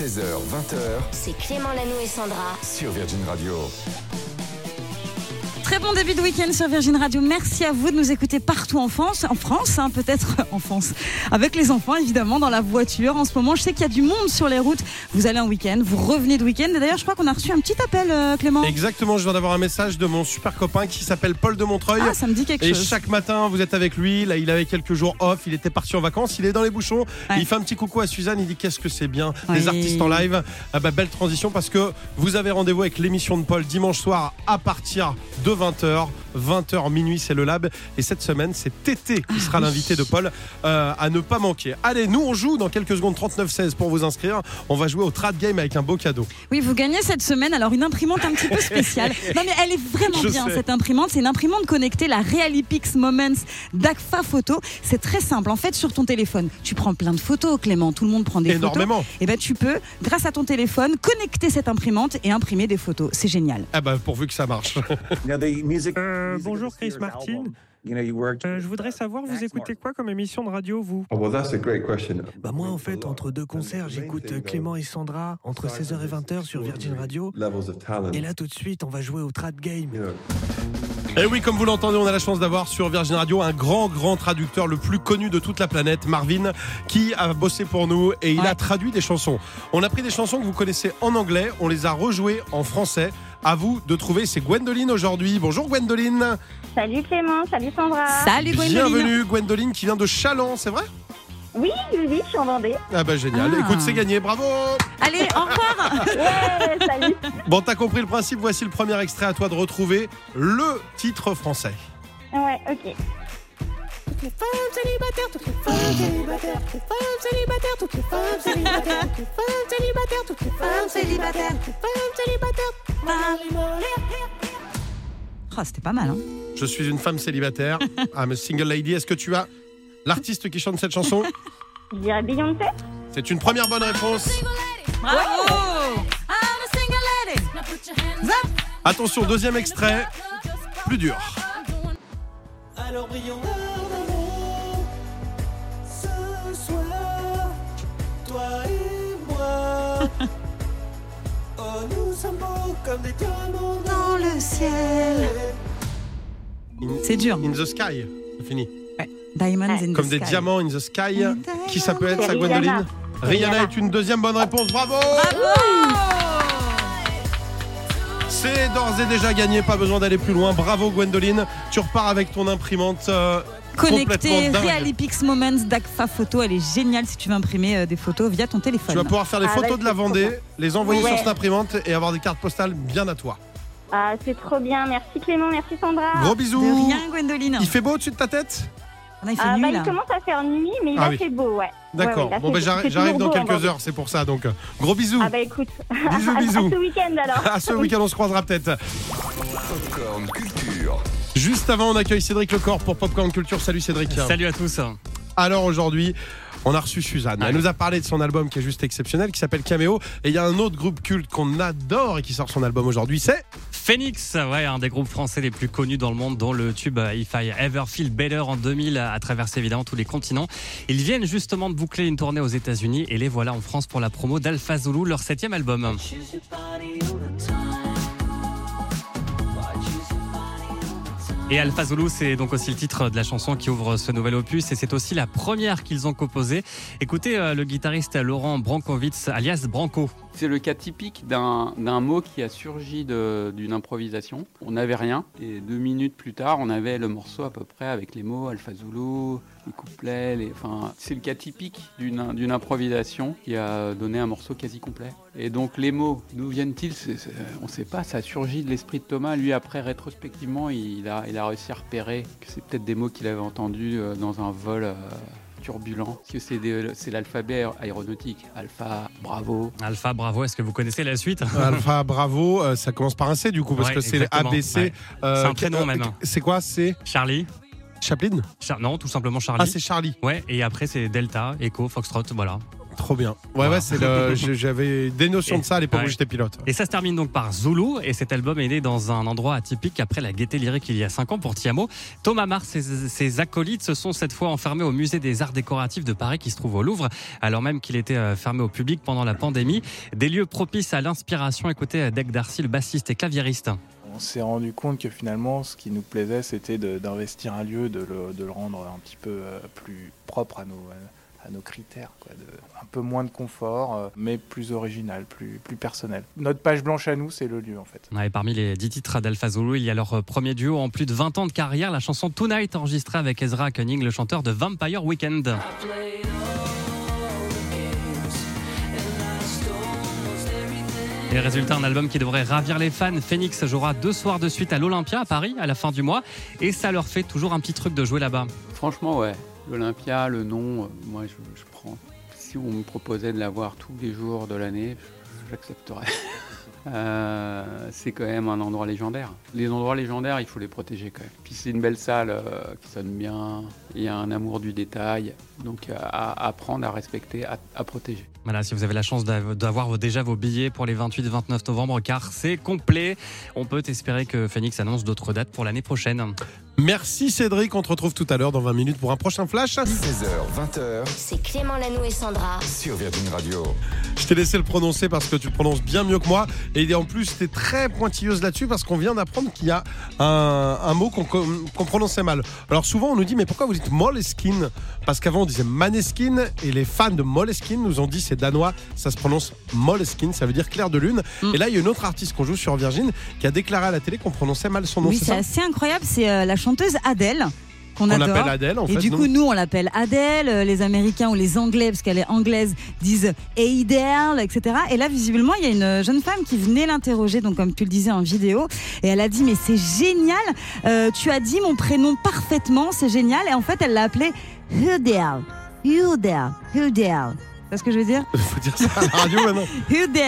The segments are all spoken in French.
16h, 20h C'est Clément Lanou et Sandra. sur Virgin Radio. Très bon début de week-end sur Virgin Radio. Merci à vous de nous écouter partout en France, en France, hein, peut-être en France, avec les enfants évidemment dans la voiture. En ce moment, je sais qu'il y a du monde sur les routes. Vous allez en week-end, vous revenez de week-end. Et d'ailleurs, je crois qu'on a reçu un petit appel, euh, Clément. Exactement, je viens d'avoir un message de mon super copain qui s'appelle Paul de Montreuil. Ah, ça me dit quelque Et chose. chaque matin, vous êtes avec lui. Là, il avait quelques jours off. Il était parti en vacances. Il est dans les bouchons. Ouais. Il fait un petit coucou à Suzanne. Il dit Qu'est-ce que c'est bien, Oui. les artistes en live. Ah bah, belle transition parce que vous avez rendez-vous avec l'émission de Paul dimanche soir à partir de 20h. 20h minuit, c'est le lab. Et cette semaine, c'est Tété qui sera l'invité de Paul euh, à ne pas manquer. Allez, nous, on joue dans quelques secondes 39-16 pour vous inscrire. On va jouer au Trad Game avec un beau cadeau. Oui, vous gagnez cette semaine alors une imprimante un petit peu spéciale. Non mais elle est vraiment Je bien sais. cette imprimante. C'est une imprimante connectée, la Realipix Moments d'Agfa Photo. C'est très simple. En fait, sur ton téléphone, tu prends plein de photos, Clément. Tout le monde prend des Énormément. photos. Et ben tu peux, grâce à ton téléphone, connecter cette imprimante et imprimer des photos. C'est génial. Ah bah, pourvu que ça marche. Euh, bonjour Chris Martin. Euh, je voudrais savoir, vous écoutez quoi comme émission de radio, vous Oh, well, that's a great question. Bah moi en fait entre deux concerts j'écoute euh, Clément et Sandra entre 16h et 20h sur Virgin Radio et là tout de suite on va jouer au Trad Game. Et oui, comme vous l'entendez, on a la chance d'avoir sur Virgin Radio un grand, grand traducteur, le plus connu de toute la planète, Marvin, qui a bossé pour nous et il Ouais. a traduit des chansons. On a pris des chansons que vous connaissez en anglais, on les a rejouées en français. À vous de trouver, c'est Gwendoline aujourd'hui. Bonjour Gwendoline. Salut Clément, salut Sandra. Salut Gwendoline. Bienvenue Gwendoline qui vient de Chaland, c'est vrai? Oui, oui, oui, je suis en Vendée. Ah bah génial. Ah. Écoute, c'est gagné, bravo. Allez, au revoir. Ouais, salut. Bon, t'as compris le principe, voici le premier extrait à toi de retrouver le titre français. Ouais, ok. Toutes les femmes célibataires, toutes les femmes célibataires, toutes les femmes célibataires, toutes les femmes célibataires, toutes les femmes célibataires, toutes les femmes célibataires, toutes les femmes célibataires. Oh, C'était pas mal. Hein Je suis une femme célibataire. I'm a single lady. Est-ce que tu as l'artiste qui chante cette chanson? Je dirais Beyoncé. C'est une première bonne réponse. Bravo. Attention, deuxième extrait, plus dur. Alors brillons Oh nous sommes beaux comme des diamants Dans le ciel. C'est dur. in the sky. C'est fini. Diamonds in Comme the des sky. diamants in the sky. In Qui ça peut être, ça. Gwendoline Rihanna. est une deuxième bonne réponse. Bravo C'est d'ores et déjà gagné. Pas besoin d'aller plus loin. Bravo, Gwendoline. Tu repars avec ton imprimante. euh, Connecté. Realipix Moments d'Agfa Photo. Elle est géniale si tu veux imprimer euh, des photos via ton téléphone. Tu vas pouvoir faire les Ah, photos de la trop Vendée, les envoyer Ouais. sur cette imprimante et avoir des cartes postales bien à toi. Ah, c'est trop bien. Merci Clément, merci Sandra. Gros De bisous. rien, Gwendoline. Il fait beau au-dessus de ta tête? On a fait Ah, nuit, bah, là. il commence à faire nuit, mais il Ah a oui. fait beau, ouais. D'accord. Ouais, ouais, il a bon, ben j'arrive dans beau quelques Vendée. heures, c'est pour ça. Donc, euh, gros bisous. Ah bah écoute, Bisous, à, bisous. à ce week-end alors. À ce week-end, on se croisera peut-être. Popcorn Culture. Juste avant, on accueille Cédric Lecor pour Popcorn Culture. Salut Cédric. Salut à tous. Alors aujourd'hui, on a reçu Suzanne. Elle nous a parlé de son album qui est juste exceptionnel, qui s'appelle Cameo. Et il y a un autre groupe culte qu'on adore et qui sort son album aujourd'hui, c'est Phoenix, ouais, un des groupes français les plus connus dans le monde, dont le tube euh, If I Ever Feel Better en 2000 a traversé évidemment tous les continents. Ils viennent justement de boucler une tournée aux États-Unis et les voilà en France pour la promo d'Alpha Zulu, leur septième album. Et Alpha Zulu, c'est donc aussi le titre de la chanson qui ouvre ce nouvel opus et c'est aussi la première qu'ils ont composée. Écoutez euh, le guitariste Laurent Brankovitz, alias Branco. C'est le cas typique d'un mot qui a surgi d'une improvisation. On n'avait rien et deux minutes plus tard, on avait le morceau à peu près avec les mots Alpha Zulu, les couplets. Enfin, c'est le cas typique d'une improvisation qui a donné un morceau quasi complet. Et donc les mots, d'où viennent-ils? On ne sait pas. Ça a surgi de l'esprit de Thomas. Lui, après, rétrospectivement, il a, il a réussi à repérer que c'est peut-être des mots qu'il avait entendus euh, dans un vol. turbulent, parce que c'est l'alphabet aéronautique, alpha, bravo, Alpha, bravo, est-ce que vous connaissez la suite? Alpha Bravo. euh, ça commence par un C du coup, parce Ouais, que c'est ABC. ouais. euh, C'est un prénom euh, même. C'est quoi C'est Charlie Chaplin? Char- Non, tout simplement Charlie. Ah, c'est Charlie. Ouais, et après c'est Delta, Echo, Foxtrot, voilà. Trop bien. Ouais, ouais, c'est le. je- J'avais des notions de ça à l'époque Ouais. où j'étais pilote. Et ça se termine donc par Zulu, et cet album est né dans un endroit atypique après la gaieté lyrique il y a 5 ans pour Tiamo. Thomas Mars et ses acolytes se sont cette fois enfermés au musée des arts décoratifs de Paris qui se trouve au Louvre, alors même qu'il était euh, fermé au public pendant la pandémie. Des lieux propices à l'inspiration. Écoutez Dec Darcy, le bassiste et claviériste. On s'est rendu compte que finalement, ce qui nous plaisait, c'était d'investir un lieu, de le, de le rendre un petit peu euh, plus propre à nos, à nos critères. Quoi, de, un peu moins de confort, euh, mais plus original, plus, plus personnel. Notre page blanche à nous, c'est le lieu en fait. Ouais, et parmi les 10 titres d'Alpha Zulu, il y a leur euh, premier duo en plus de 20 ans de carrière, la chanson Tonight enregistrée avec Ezra Koenig, le chanteur de Vampire Weekend. Et résultat, un album qui devrait ravir les fans. Phoenix jouera deux soirs de suite à l'Olympia à Paris à la fin du mois. Et ça leur fait toujours un petit truc de jouer là-bas. Franchement, ouais. L'Olympia, le nom, euh, moi, je, prends. Si on me proposait de l'avoir tous les jours de l'année, j'accepterais. Euh, c'est quand même un endroit légendaire. Les endroits légendaires, il faut les protéger quand même. Puis c'est une belle salle euh, qui sonne bien. Il y a un amour du détail. Donc à, apprendre, à respecter, à, à protéger. Voilà, si vous avez la chance d'av- d'avoir déjà vos billets pour les 28 et 29 novembre, car c'est complet, on peut espérer que Phoenix annonce d'autres dates pour l'année prochaine. Merci Cédric, on te retrouve tout à l'heure dans 20 minutes pour un prochain flash. 16h, 20h C'est Clément Lanou et Sandra. sur Virgin Radio. Je t'ai laissé le prononcer parce que tu le prononces bien mieux que moi. Et en plus, tu es très pointilleuse là-dessus parce qu'on vient d'apprendre qu'il y a un, un mot qu'on prononçait mal. Alors souvent, on nous dit, mais pourquoi vous dites Moleskine? Parce qu'avant, on disait Maneskin et les fans de Moleskine nous ont dit, c'est danois, ça se prononce Moleskine, ça veut dire clair de lune. Mm. Et là, il y a une autre artiste qu'on joue sur Virgin qui a déclaré à la télé qu'on prononçait mal son nom. Oui, c'est assez incroyable. C'est euh, la chanteuse Adèle qu'on On adore. l'appelle Adèle, en et fait. du nous. coup, nous, on l'appelle Adèle. euh, Les Américains ou les Anglais, parce qu'elle est anglaise, disent Adele, etc. Et là, visiblement, il y a une jeune femme qui venait l'interroger, donc comme tu le disais en vidéo, et elle a dit mais c'est génial. euh, tu as dit mon prénom parfaitement, c'est génial. Et en fait, elle l'a appelé Hudel, Hudel, Hudel. C'est ce que je veux dire? Faut dire ça à la radio maintenant.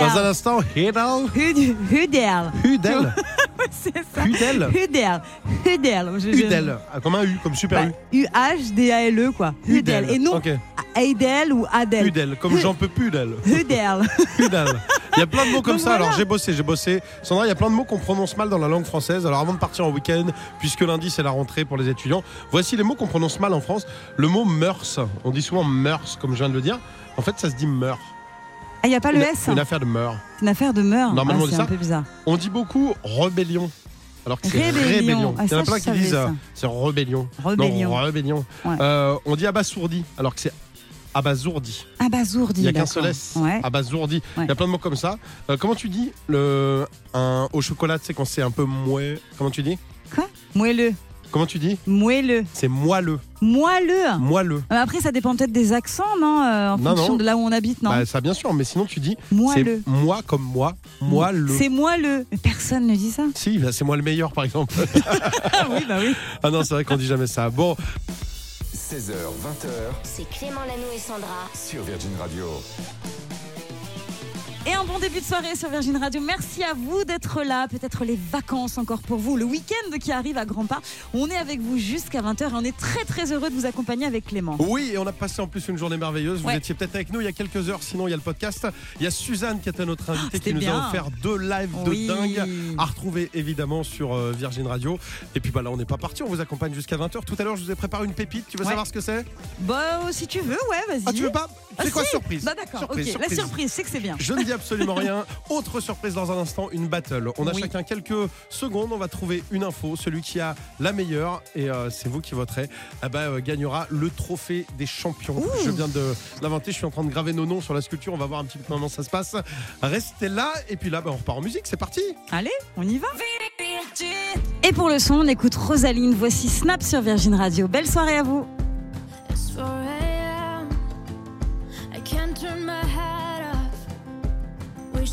Dans un instant, Hudel. Hud- Hudel, Hudel. c'est ça. Hudel. Hudel, Hudel. Ah, Comme un U, comme super Bah, U. U-H-D-A-L-E, quoi. Hudel. Et non Ok. Adèle ou Adèle. Hudel, comme j'en peux plus d'elle. Hudel. Hudel. Il y a plein de mots comme Donc ça. Alors j'ai bossé, j'ai bossé. Sandra, il y a plein de mots qu'on prononce mal dans la langue française. Alors avant de partir en week-end, puisque lundi c'est la rentrée pour les étudiants, voici les mots qu'on prononce mal en France. Le mot mœurs. On dit souvent mœurs, comme je viens de le dire. En fait, ça se dit meurs. Ah, il n'y a pas le Une- S. Une affaire de. C'est une affaire de meurtre. Normalement, Ah, on dit c'est un peu bizarre. On dit beaucoup rébellion. Alors que c'est Rébellion. Ah, Il y en a plein qui disent euh, c'est rébellion. Rébellion. Non, rébellion. Ouais. Euh, on dit abasourdi, alors que c'est abasourdi. Abasourdi. Il n'y a qu'un seul S. Ouais. Abasourdi. Il y a plein de mots comme ça. Euh, comment tu dis le, un, au chocolat, tu sais, quand c'est un peu mouais Comment tu dis? Moelleux. Comment tu dis Moelleux. C'est moelleux. Moelleux. Moelleux. Euh, Après, ça dépend peut-être des accents, non euh, En Non, fonction non. de là où on habite, non Bah, ça, bien sûr, mais sinon tu dis Moelleux. c'est moi comme moi, moelleux. C'est moelleux. Mais personne ne dit ça. Si, bah, c'est moi le meilleur, par exemple. Ah oui, bah oui. ah non, c'est vrai qu'on dit jamais ça. Bon, 16h, 20h C'est Clément Lanou et Sandra. sur Virgin Radio. Et un bon début de soirée sur Virgin Radio. Merci à vous d'être là. Peut-être les vacances encore pour vous. Le week-end qui arrive à grands pas. On est avec vous jusqu'à 20h et on est très très heureux de vous accompagner avec Clément. Oui, et on a passé en plus une journée merveilleuse. Vous Ouais. étiez peut-être avec nous il y a quelques heures, sinon il y a le podcast. Il y a Suzanne qui était notre invitée, qui c'était nous bien. a offert deux lives Oui. de dingue à retrouver évidemment sur euh, Virgin Radio. Et puis bah là, on n'est pas parti, on vous accompagne jusqu'à 20h. Tout à l'heure, je vous ai préparé une pépite. Tu veux Ouais. savoir ce que c'est? Bah, si tu veux, ouais, vas-y. Ah, tu veux pas? Ah, C'est quoi si. surprise? Bah d'accord, Surprise, ok. surprise. La surprise, c'est que c'est bien. Je ne absolument rien. Autre surprise dans un instant, une battle. On a Oui. chacun quelques secondes, on va trouver une info. Celui qui a la meilleure, et euh, c'est vous qui voterez, eh ben, euh, gagnera le trophée des champions. Je viens de l'inventer, je suis en train de graver nos noms sur la sculpture. On va voir un petit peu comment ça se passe. Restez là, et puis là, ben, on repart en musique. C'est parti Allez, on y va. Et pour le son, on écoute Rosaline. Voici Snap sur Virgin Radio. Belle soirée à vous.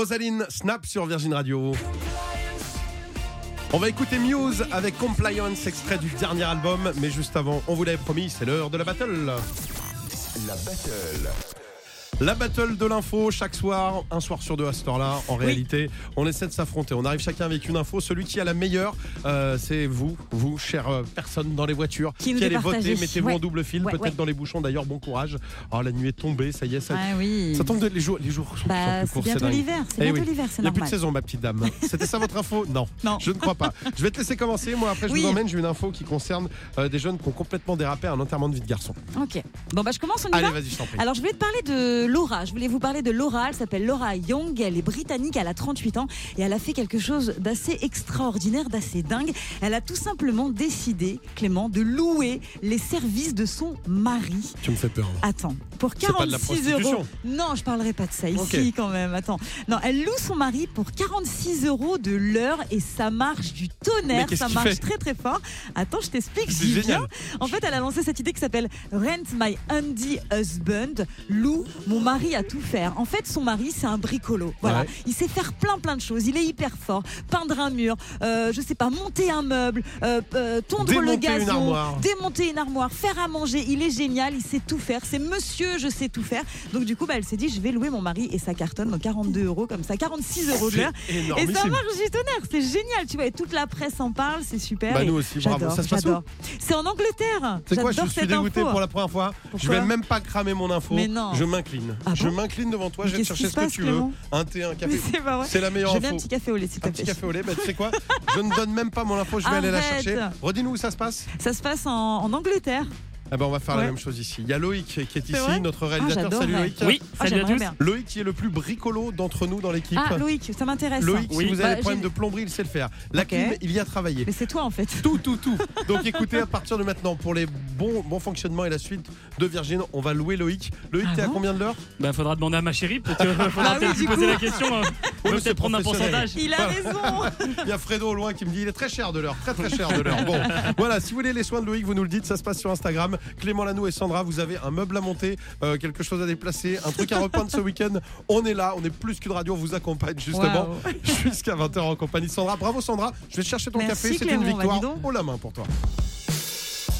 Rosaline Snap sur Virgin Radio. On va écouter Muse avec Compliance, extrait du dernier album. Mais juste avant, on vous l'avait promis, c'est l'heure de la battle. La battle. La battle de l'info, chaque soir, un soir sur deux à cette heure-là. En réalité, on essaie de s'affronter. On arrive chacun avec une info. Celui qui a la meilleure, euh, c'est vous, vous, chère euh, personne dans les voitures, Qui nous allez voter. Mettez-vous Ouais. en double fil, Ouais, peut-être ouais. dans les bouchons. D'ailleurs, bon courage. Oh, la nuit est tombée, ça y est, ça, Ah oui. ça tombe. de- Les jours, les jours sont, Bah, plus c'est courts. bientôt l'hiver, c'est Eh bientôt oui. l'hiver, Il n'y a plus de saison, ma petite dame. C'était ça votre info? Non, Non. je ne crois pas. Je vais te laisser commencer. Moi, après, je Oui. vous emmène. J'ai une info qui concerne euh, des jeunes qui ont complètement dérapé à un enterrement de vie de garçon. Ok. Bon, bah, je commence, on y Allez, va? vas-y, je t'en prie. Alors, je voulais te parler de Laura. Je voulais vous parler de Laura. Elle s'appelle Laura Young. Elle est britannique. Elle a 38 ans. Et elle a fait quelque chose d'assez extraordinaire, d'assez dingue. Elle a tout simplement décidé, Clément, de louer les services de son mari. Tu me fais peur. là. Attends, pour C'est pas de la 46 prostitution. euros. Non, je parlerai pas de ça ici quand même. Attends. Non, elle loue son mari pour 46 euros de l'heure et ça marche du tonnerre. Ça marche très très fort. Attends, je t'explique. J'y viens. En fait, elle a lancé cette idée qui s'appelle Rent My Handy Husband. Loue, mon mari a tout faire. En fait, son mari, c'est un bricolo. Voilà. Ouais. Il sait faire plein plein de choses. Il est hyper fort. Peindre un mur, euh, je sais pas, monter un meuble, euh, euh, tondre le Démonter gazon, démonter une armoire, faire à manger. Il est génial, il sait tout faire. C'est monsieur, je sais tout faire. Donc du coup, bah, elle s'est dit, je vais louer mon mari et ça cartonne. Donc 42 euros comme ça, 46 euros de l'heure. Et ça marche du tonnerre, c'est génial, tu vois, et toute la presse en parle, c'est super. Bah, et nous aussi, bravo. Ça se passe. C'est en Angleterre. C'est quoi, je suis dégoûté info. pour la première fois. je vais même pas cramer mon info. Mais non. Je m'incline. Ah je bon m'incline devant toi, je vais te chercher ce que tu veux. Un thé, un café. c'est la meilleure Je veux info. un petit café au lait, s'il te Un petit plaît. café au lait, bah, tu sais quoi? Je ne donne même pas mon info, je vais aller la chercher. Redis-nous où ça se passe. Ça se passe en, en Angleterre. Ah ben, on va faire la même chose ici. Il y a Loïc qui est ici, notre Ah, réalisateur. Salut Loïc. Oui, Ah, salut à tous. Loïc qui est le plus bricolo d'entre nous dans l'équipe. Ah, Loïc, ça m'intéresse. Loïc, si vous avez Bah, des problèmes de plomberie, il sait le faire. La clim, il y a travaillé. Mais c'est toi en fait. Tout, tout, tout. Donc écoutez, à partir de maintenant, pour les bons, bons fonctionnements et la suite de Virgin, on va louer Loïc. Loïc, Ah t'es à combien de l'heure? Bah, faudra demander à ma chérie. Peut-être euh, faudra Ah peut-être lui poser coup. la question. hein. Mais On peut c'est peut-être prendre un professionnel. pourcentage. Il a raison. Il y a Fredo au loin qui me dit il est très cher de l'heure, très très cher de l'heure. Bon, voilà, si vous voulez les soins de Loïc, vous nous le dites, ça se passe sur Instagram. Clément Lanou et Sandra, vous avez un meuble à monter, euh, quelque chose à déplacer, un truc à repeindre ce week-end. On est là, on est plus qu'une radio, on vous accompagne justement jusqu'à 20h en compagnie de Sandra. Bravo Sandra, je vais te chercher ton Merci, café, c'est une bah, victoire haut la main pour toi.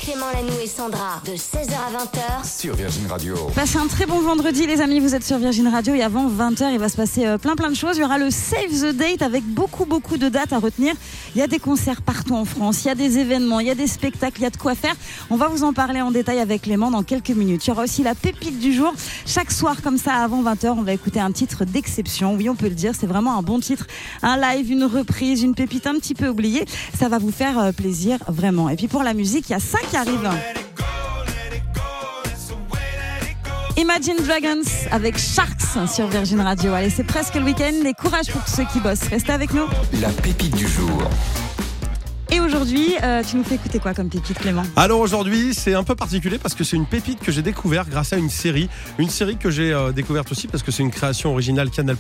Clément Lanoux et Sandra. De 16h à 20h. Sur Virgin Radio. Passez un très bon vendredi les amis, vous êtes sur Virgin Radio et avant 20h il va se passer euh, plein plein de choses. Il y aura le Save the Date avec beaucoup beaucoup de dates à retenir. Il y a des concerts partout en France, il y a des événements, il y a des spectacles, il y a de quoi faire. On va vous en parler en détail avec Clément dans quelques minutes. Il y aura aussi la pépite du jour. Chaque soir comme ça avant 20h on va écouter un titre d'exception. Oui on peut le dire, c'est vraiment un bon titre. Un live, une reprise, une pépite un petit peu oubliée. Ça va vous faire euh, plaisir vraiment. Et puis pour la musique, il y a ça qui Imagine Dragons avec Sharks sur Virgin Radio. Allez, c'est presque le week-end et courage pour tous ceux qui bossent. Restez avec nous. La pépite du jour. Et aujourd'hui, euh, tu nous fais écouter quoi comme pépite, Clément? Alors aujourd'hui, c'est un peu particulier parce que c'est une pépite que j'ai découvert grâce à une série. Une série que j'ai euh, découverte aussi parce que c'est une création originale Canal+.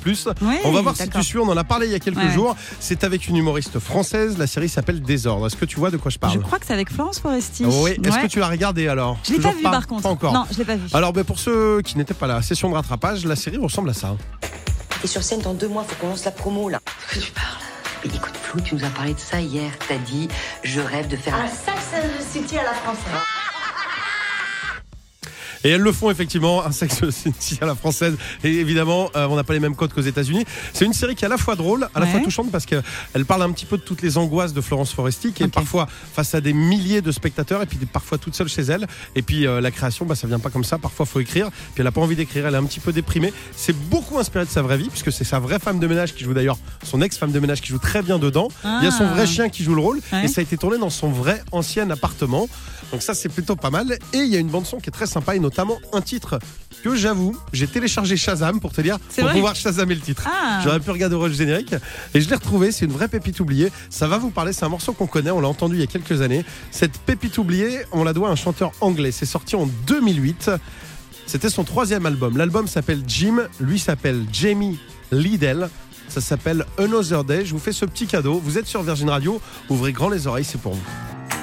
On va voir si tu suis, on en a parlé il y a quelques Ouais. jours. C'est avec une humoriste française. La série s'appelle Désordre. Est-ce que tu vois de quoi je parle? Je crois que c'est avec Florence Foresti. Oui. Est-ce Ouais. que tu l'as regardé alors? Je l'ai pas Toujours vu par contre. Pas encore. Non, je l'ai pas vu. Alors ben, pour ceux qui n'étaient pas là, session de rattrapage, la série ressemble à ça. T'es sur scène dans deux mois, faut qu'on lance la promo là. De quoi tu parles? Mais écoute Tu nous as parlé de ça hier. T'as dit, je rêve de faire un City à la française. Et elles le font effectivement, un sexe City à la française. Et évidemment, euh, on n'a pas les mêmes codes qu'aux États-Unis. C'est une série qui est à la fois drôle, à la Ouais. fois touchante parce qu'elle parle un petit peu de toutes les angoisses de Florence Foresti, qui est parfois face à des milliers de spectateurs et puis parfois toute seule chez elle. Et puis euh, la création, bah, ça vient pas comme ça. Parfois, faut écrire. Puis elle a pas envie d'écrire. Elle est un petit peu déprimée. C'est beaucoup inspiré de sa vraie vie puisque c'est sa vraie femme de ménage qui joue d'ailleurs son ex-femme de ménage qui joue très bien dedans. Il y a son Ah. vrai chien qui joue le rôle Ouais. et ça a été tourné dans son vrai ancien appartement. Donc ça c'est plutôt pas mal. Et il y a une bande son qui est très sympa et notamment un titre que j'avoue, j'ai téléchargé Shazam pour te dire, pour pouvoir Shazamer le titre. Ah. J'aurais pu regarder le générique et je l'ai retrouvé, c'est une vraie pépite oubliée. Ça va vous parler, c'est un morceau qu'on connaît, on l'a entendu il y a quelques années. Cette pépite oubliée, on la doit à un chanteur anglais. C'est sorti en 2008. C'était son troisième album. L'album s'appelle Jim, lui s'appelle Jamie Liddell. Ça s'appelle Another Day. Je vous fais ce petit cadeau. Vous êtes sur Virgin Radio. Ouvrez grand les oreilles, c'est pour vous.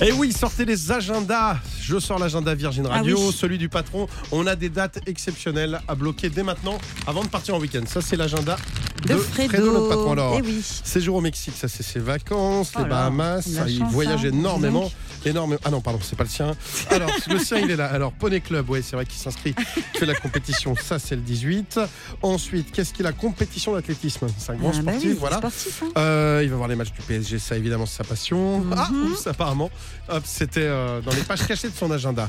Et oui, sortez les agendas. Je sors l'agenda Virgin Radio, Ah oui. celui du patron. On a des dates exceptionnelles à bloquer dès maintenant avant de partir en week-end. Ça, c'est l'agenda de, De Fredo. notre patron. Alors, Eh oui. séjour au Mexique, ça, c'est ses vacances. Oh les là, Bahamas, ça, il chance, voyage hein, énormément. énormément. Ah non, pardon, c'est pas le sien. Alors, le sien, il est là. Alors, Poney Club, ouais, c'est vrai qu'il s'inscrit, il fait la compétition. Ça, c'est le 18. Ensuite, qu'est-ce qu'il a? Compétition d'athlétisme. C'est un grand Ah bah sportif, oui, voilà. sportif, hein. Euh, il va voir les matchs du PSG, ça évidemment c'est sa passion. Mhm. Ah, oups, apparemment, Hop, c'était euh, dans les pages cachées de son agenda.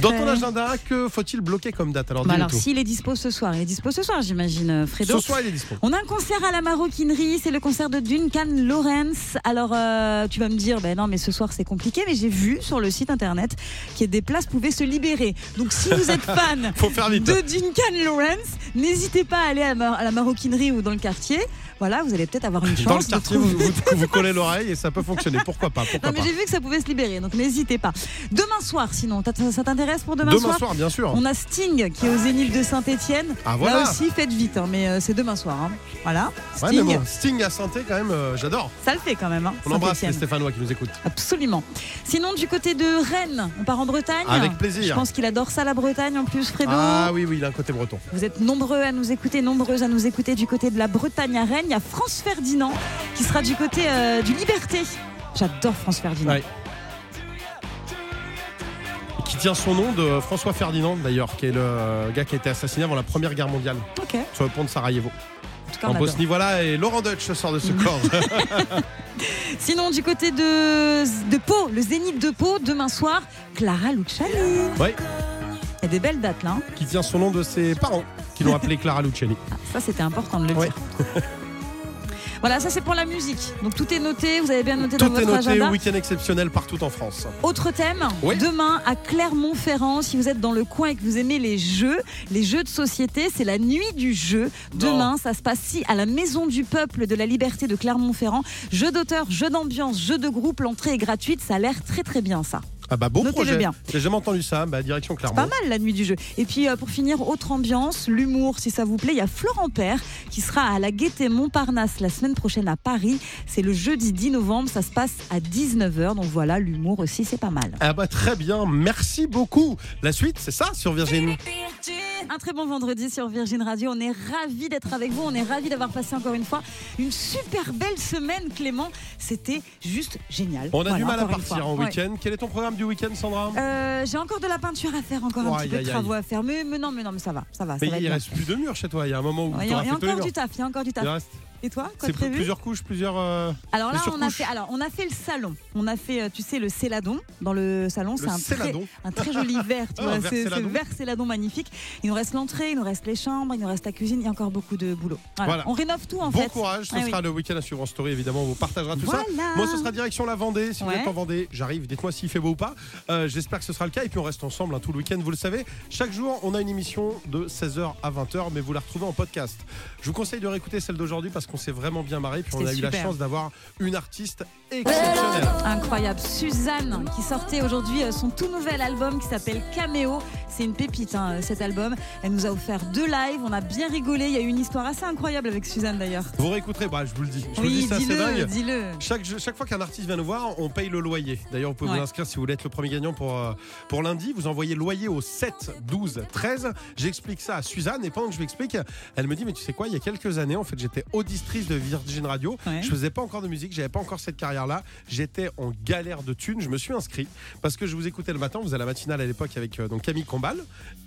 Dans ton agenda, que faut-il bloquer comme date? Alors Bah alors, s'il est dispo ce soir, il est dispo ce soir, j'imagine, euh, Fredo. Ce soir, il est dispo. On a un concert à la maroquinerie, c'est le concert de Duncan Lawrence. Alors, euh, tu vas me dire, ben non, mais ce soir c'est compliqué, mais j'ai vu sur le site internet que des places pouvaient se libérer. Donc, si vous êtes fan de Duncan Lawrence, n'hésitez pas à aller à la maroquinerie ou dans le quartier. Voilà, vous allez peut-être avoir une chance. Dans le de quartier, trouver- vous, vous, vous collez l'oreille et ça peut fonctionner. Pourquoi pas Pourquoi Non, mais j'ai vu que ça pouvait se libérer, donc n'hésitez pas. Demain soir, sinon, ça t'intéresse pour demain, Demain soir, bien sûr. On a Sting qui est au Zénith de Saint-Etienne. Ah, voilà. Là aussi, faites vite, hein, mais euh, c'est demain soir. hein. Voilà. Ouais, Sting, mais bon, Sting à santé quand même, euh, j'adore. ça le fait quand même. hein, On embrasse les. Stéphanois qui nous écoutent. Absolument. Sinon, du côté de Rennes, on part en Bretagne. Avec plaisir. Je pense qu'il adore ça, la Bretagne, en plus, Fredo. Ah oui, oui, il a un côté breton. Vous êtes nombreux à nous écouter, nombreuses à nous écouter du côté de la Bretagne à Rennes. Il y a France Ferdinand qui sera du côté euh, du Liberté. J'adore France Ferdinand. Ouais. Qui tient son nom de François Ferdinand d'ailleurs, qui est le gars qui a été assassiné avant la Première Guerre mondiale Ok. sur le pont de Sarajevo. En tout cas, on En adore. Bosnie, voilà, et Laurent Deutsch sort de ce corps. Sinon, du côté de, de Pau, le Zénith de Pau, demain soir, Clara Luciani. Ouais, Il y a des belles dates là. hein. qui tient son nom de ses parents, qui l'ont appelé Clara Luciani. Ça, c'était important de le Ouais. dire. Voilà, ça c'est pour la musique. Donc tout est noté, vous avez bien noté dans Tout est votre noté, agenda. week-end exceptionnel partout en France. Autre thème, Oui. demain à Clermont-Ferrand, si vous êtes dans le coin et que vous aimez les jeux, les jeux de société, c'est la nuit du jeu. Demain, ça se passe ici à la Maison du Peuple de la Liberté de Clermont-Ferrand. Jeux d'auteur, jeux d'ambiance, jeux de groupe, l'entrée est gratuite, ça a l'air très très bien ça. Ah bah beau Notez-le projet. bien. J'ai jamais entendu ça, bah direction C'est pas Clermont. mal la nuit du jeu. Et puis euh, pour finir, autre ambiance, l'humour si ça vous plaît. Il y a Florent Père qui sera à la Gaîté Montparnasse la semaine prochaine à Paris. C'est le jeudi 10 novembre, ça se passe à 19h. Donc voilà, l'humour aussi c'est pas mal. Ah bah très bien, merci beaucoup. La suite, c'est ça sur Virgin. Un très bon vendredi sur Virgin Radio. On est ravis d'être avec vous. On est ravis d'avoir passé encore une fois une super belle semaine, Clément. C'était juste génial. On a Voilà, du mal à partir en Ouais. week-end. Quel est ton programme du week-end, Sandra Euh, J'ai encore de la peinture à faire, encore un Aïe, petit peu de aïe. travaux à faire. Mais, mais non, mais non, mais ça va, ça va. Mais ça va il reste plus de murs chez toi. Il y a un moment où Il y a, y encore du taf, il y a encore du taf. Et toi, quoi C'est plusieurs couches, plusieurs. euh, Alors là, on a fait, alors on a fait le salon. On a fait, euh, tu sais, le céladon. Dans le salon, c'est un très, un très joli vert. Tu Ah, vois, c'est vert céladon magnifique. Il nous reste l'entrée, il nous reste les chambres, il nous reste la cuisine. Il y a encore beaucoup de boulot. Voilà. Voilà. On rénove tout en Bon fait. courage, ce Ah sera oui. le week-end à suivre en story, évidemment, on vous partagera tout ça. Moi, ce sera direction la Vendée. Si vous êtes en Vendée, j'arrive, dites-moi s'il fait beau ou pas. Euh, J'espère que ce sera le cas. Et puis, on reste ensemble hein, tout le week-end, vous le savez. Chaque jour, on a une émission de 16h à 20h, mais vous la retrouvez en podcast. Je vous conseille de réécouter celle d'aujourd'hui parce qu'on s'est vraiment bien marré. Puis, on a eu la chance d'avoir une artiste exceptionnelle. Incroyable. Suzanne qui sortait aujourd'hui euh, son tout nouvel album qui s'appelle Caméo. C'est une pépite hein, euh, cet album. Elle nous a offert deux lives. On a bien rigolé. Il y a eu une histoire assez incroyable avec Suzanne d'ailleurs. Vous réécouterez, bah, je vous le dis. Je vous Oui, dis, dis-le, dingue. dis-le. Chaque, chaque fois qu'un artiste vient nous voir, on paye le loyer. D'ailleurs, vous pouvez Ouais. vous inscrire si vous voulez être le premier gagnant pour, euh, pour lundi. Vous envoyez loyer au 7 12 13. J'explique ça à Suzanne et pendant que je l'explique, elle me dit Mais tu sais quoi, il y a quelques années, en fait, j'étais auditrice de Virgin Radio. Ouais. Je faisais pas encore de musique, j'avais pas encore cette carrière-là. J'étais en galère de thunes. Je me suis inscrit parce que je vous écoutais le matin. Vous à la matinale à l'époque avec euh, donc Camille Combal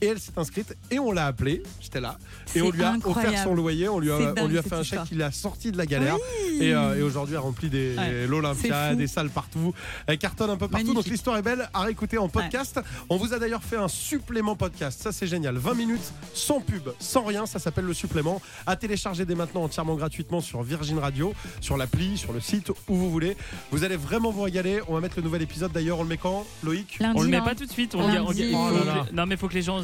et elle s'est inscrite et on l'a appelée. J'étais là et on lui a incroyable. offert son loyer. On lui a, on lui a fait un chèque qui l'a sorti de la galère. Oui. Et, euh, et aujourd'hui, elle remplit des Ouais. l'Olympia, des salles partout. Elle cartonne un peu partout. Magnifique. Donc l'histoire est belle à réécouter en podcast. On vous a d'ailleurs fait un supplément podcast. Ça, c'est génial. 20 minutes sans pub, sans rien. Ça s'appelle le supplément. À télécharger dès maintenant entièrement gratuitement sur Virgin Radio, sur l'appli, sur le site, où vous voulez. Vous allez vraiment vous régaler. On va mettre le nouvel épisode d'ailleurs. On le met quand, Loïc? Lundi, On le met hein. pas tout de suite. On Lundi. faut Oh là là. Non, mais il faut que les gens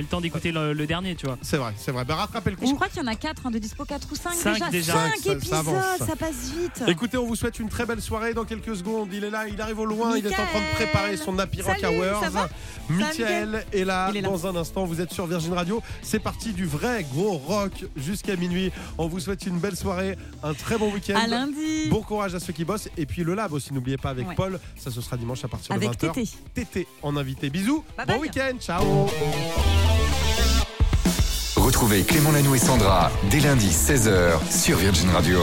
et le temps d'écouter le, le dernier, tu vois. C'est vrai, c'est vrai. Bah, rattrapez le Et je coup. crois qu'il y en a 4 de dispo, 4 ou 5 Cinq déjà. déjà. 5 Cinq, ça- ça épisodes, avance. ça passe vite. Écoutez, on vous souhaite une très belle soirée dans quelques secondes. Il est là, il arrive au loin, il est en train de préparer son Happy Rock Hours. Michael est là est là. dans un instant. Vous êtes sur Virgin Radio. C'est parti du vrai gros rock jusqu'à minuit. On vous souhaite une belle soirée, un très bon week-end. À lundi. Bon courage à ceux qui bossent. Et puis le lab aussi, n'oubliez pas avec Ouais. Paul. Ça, ce sera dimanche à partir Avec de 20h. Tété. Tété en invité. Bisous. Bye bon week-end. Ciao. Retrouvez Clément Lanoux et Sandra dès lundi 16h sur Virgin Radio.